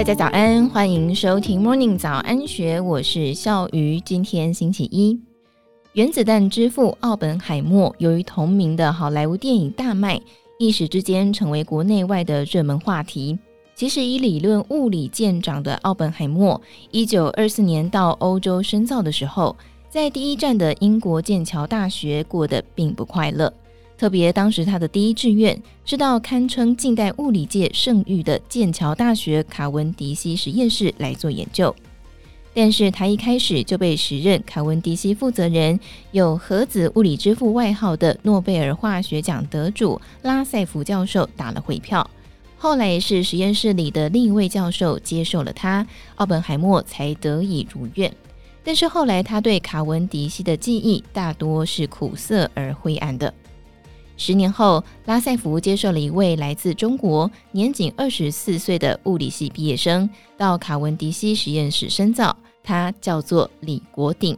大家早安，欢迎收听 Morning 早安学，我是笑鱼。今天星期一，原子弹之父奥本海默由于同名的好莱坞电影大卖，一时之间成为国内外的热门话题。其实以理论物理见长的奥本海默，一九二四年到欧洲深造的时候，在第一站的英国剑桥大学过得并不快乐。特别当时他的第一志愿是到堪称近代物理界圣域的剑桥大学卡文迪西实验室来做研究，但是他一开始就被时任卡文迪西负责人、有“核子物理之父”外号的诺贝尔化学奖得主拉塞弗教授打了回票。后来是实验室里的另一位教授接受了他，奥本海默才得以如愿。但是后来他对卡文迪西的记忆大多是苦涩而灰暗的。十年后，拉塞福接受了一位来自中国、年仅二十四岁的物理系毕业生到卡文迪西实验室深造，他叫做李国鼎。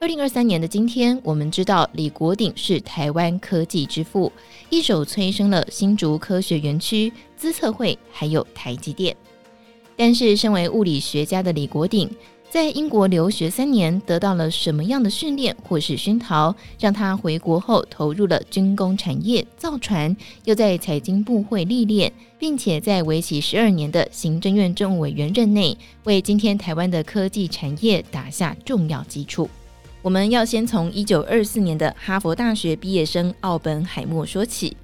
二零二三年的今天，我们知道李国鼎是台湾科技之父，一手催生了新竹科学园区、资策会，还有台积电。但是，身为物理学家的李国鼎，在英国留学三年，得到了什么样的训练或是熏陶，让他回国后投入了军工产业造船，又在财经部会历练，并且在为期十二年的行政院政务委员任内，为今天台湾的科技产业打下重要基础。我们要先从一九二四年的哈佛大学毕业生奥本海默说起。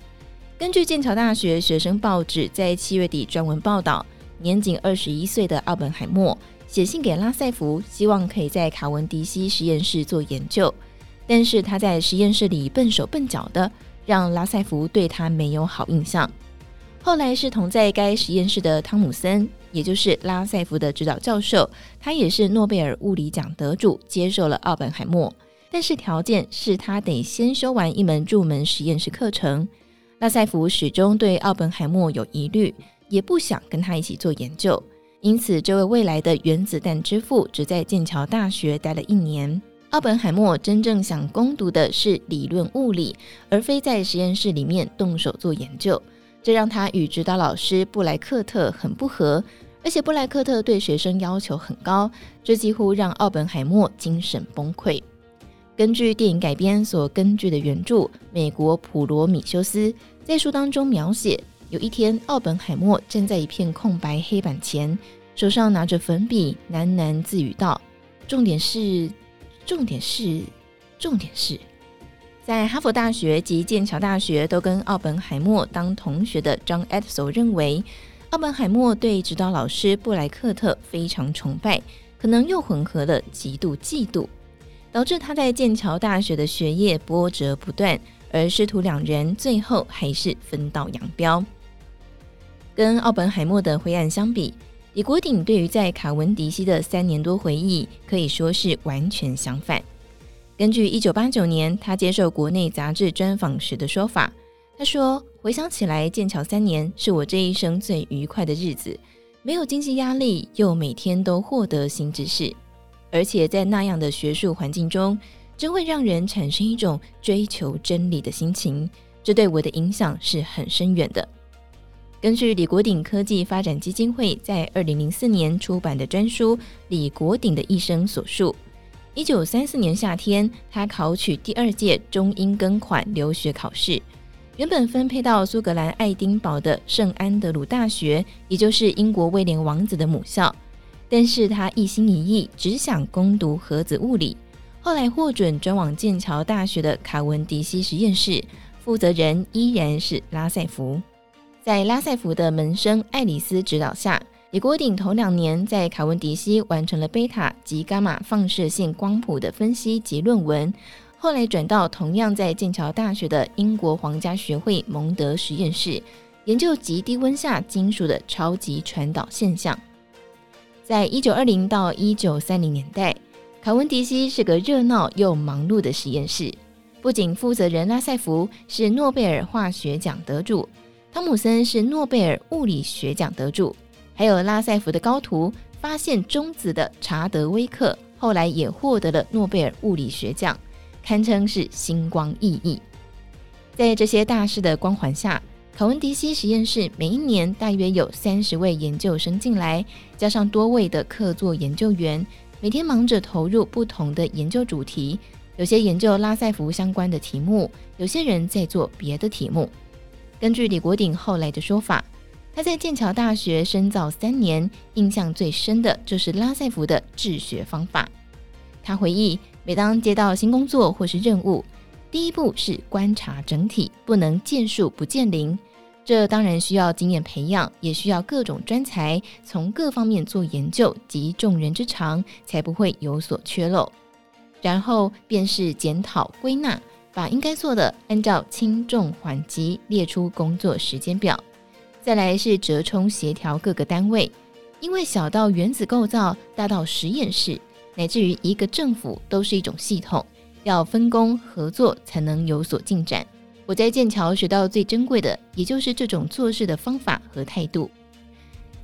根据剑桥大学学生报纸在七月底专文报道，年仅二十一岁的奥本海默。写信给拉塞福，希望可以在卡文迪西实验室做研究，但是他在实验室里笨手笨脚的，让拉塞福对他没有好印象。后来是同在该实验室的汤姆森，也就是拉塞福的指导教授，他也是诺贝尔物理奖得主，接受了奥本海默，但是条件是他得先修完一门入门实验室课程。拉塞福始终对奥本海默有疑虑，也不想跟他一起做研究。因此，这位未来的原子弹之父只在剑桥大学待了一年。奥本海默真正想攻读的是理论物理，而非在实验室里面动手做研究。这让他与指导老师布莱克特很不合，而且布莱克特对学生要求很高，这几乎让奥本海默精神崩溃。根据电影改编所根据的原著，美国普罗米修斯在书当中描写，有一天奥本海默站在一片空白黑板前。手上拿着粉笔，喃喃自语道：“重点是，重点是，重点是，在哈佛大学及剑桥大学都跟奥本海默当同学的张艾德索认为，奥本海默对指导老师布莱克特非常崇拜，可能又混合了极度嫉妒，导致他在剑桥大学的学业波折不断，而师徒两人最后还是分道扬镳。跟奥本海默的灰暗相比。”李国鼎对于在卡文迪西的三年多回忆，可以说是完全相反。根据一九八九年他接受国内杂志专访时的说法，他说：“回想起来，剑桥三年是我这一生最愉快的日子，没有经济压力，又每天都获得新知识，而且在那样的学术环境中，真会让人产生一种追求真理的心情，这对我的影响是很深远的。”根据李国鼎科技发展基金会在二零零四年出版的专书《李国鼎的一生》所述，一九三四年夏天，他考取第二届中英庚款留学考试，原本分配到苏格兰爱丁堡的圣安德鲁大学，也就是英国威廉王子的母校，但是他一心一意只想攻读核子物理，后来获准转往剑桥大学的卡文迪西实验室，负责人依然是拉塞福。在拉塞福的门生爱丽丝指导下，李国鼎头两年在卡文迪西完成了贝塔及伽马放射性光谱的分析及论文。后来转到同样在剑桥大学的英国皇家学会蒙德实验室，研究极低温下金属的超级传导现象。在一九二零到一九三零年代，卡文迪西是个热闹又忙碌的实验室，不仅负责人拉塞福是诺贝尔化学奖得主。汤姆森是诺贝尔物理学奖得主，还有拉塞福的高徒发现中子的查德威克，后来也获得了诺贝尔物理学奖，堪称是星光熠熠。在这些大师的光环下，考文迪西实验室每一年大约有三十位研究生进来，加上多位的客座研究员，每天忙着投入不同的研究主题。有些研究拉塞福相关的题目，有些人在做别的题目。根据李国鼎后来的说法，他在剑桥大学深造三年，印象最深的就是拉塞福的治学方法。他回忆，每当接到新工作或是任务，第一步是观察整体，不能见树不见林。这当然需要经验培养，也需要各种专才从各方面做研究集众人之长，才不会有所缺漏。然后便是检讨归纳，把应该做的按照轻重缓急列出工作时间表。再来是折冲协调各个单位，因为小到原子构造，大到实验室，乃至于一个政府都是一种系统，要分工合作才能有所进展。我在剑桥学到最珍贵的，也就是这种做事的方法和态度。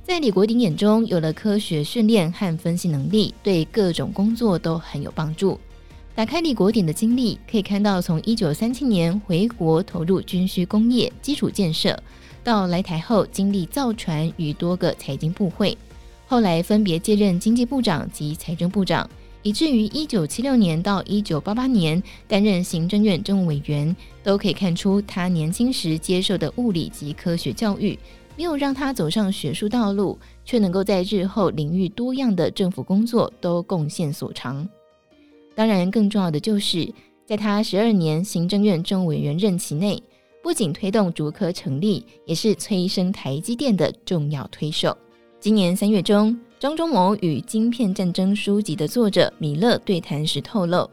在李国鼎眼中，有了科学训练和分析能力，对各种工作都很有帮助。打开李国鼎的经历，可以看到从一九三七年回国投入军需工业基础建设，到来台后经历造船与多个财经部会，后来分别接任经济部长及财政部长。以至于一九七六年到一九八八年担任行政院政务委员，都可以看出他年轻时接受的物理及科学教育，没有让他走上学术道路，却能够在日后领域多样的政府工作都贡献所长。当然，更重要的就是在他十二年行政院政务委员任期内，不仅推动竹科成立，也是催生台积电的重要推手。今年三月中，张忠谋与《晶片战争》书籍的作者米勒对谈时透露，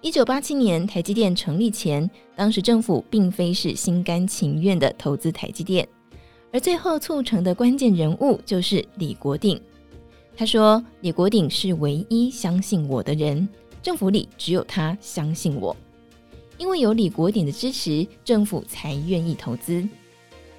一九八七年台积电成立前，当时政府并非是心甘情愿的投资台积电，而最后促成的关键人物就是李国鼎。他说：“李国鼎是唯一相信我的人，政府里只有他相信我，因为有李国鼎的支持，政府才愿意投资。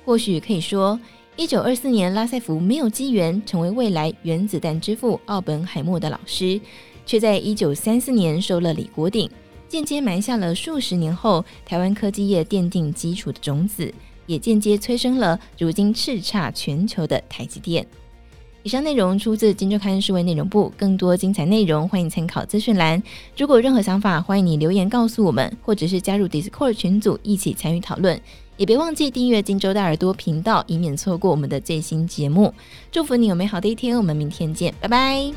或许可以说。”一九二四年，拉塞福没有机缘成为未来原子弹之父奥本海默的老师，却在一九三四年收了李国鼎，间接埋下了数十年后台湾科技业奠定基础的种子，也间接催生了如今叱咤全球的台积电。以上内容出自《金周刊》数位内容部，更多精彩内容欢迎参考资讯栏。如果有任何想法，欢迎你留言告诉我们，或者是加入 Discord 群组一起参与讨论。也别忘记订阅金州大耳朵频道，以免错过我们的最新节目。祝福你有美好的一天，我们明天见，拜拜。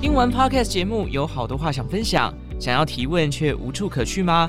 听完 Podcast 节目，有好多话想分享，想要提问却无处可去吗？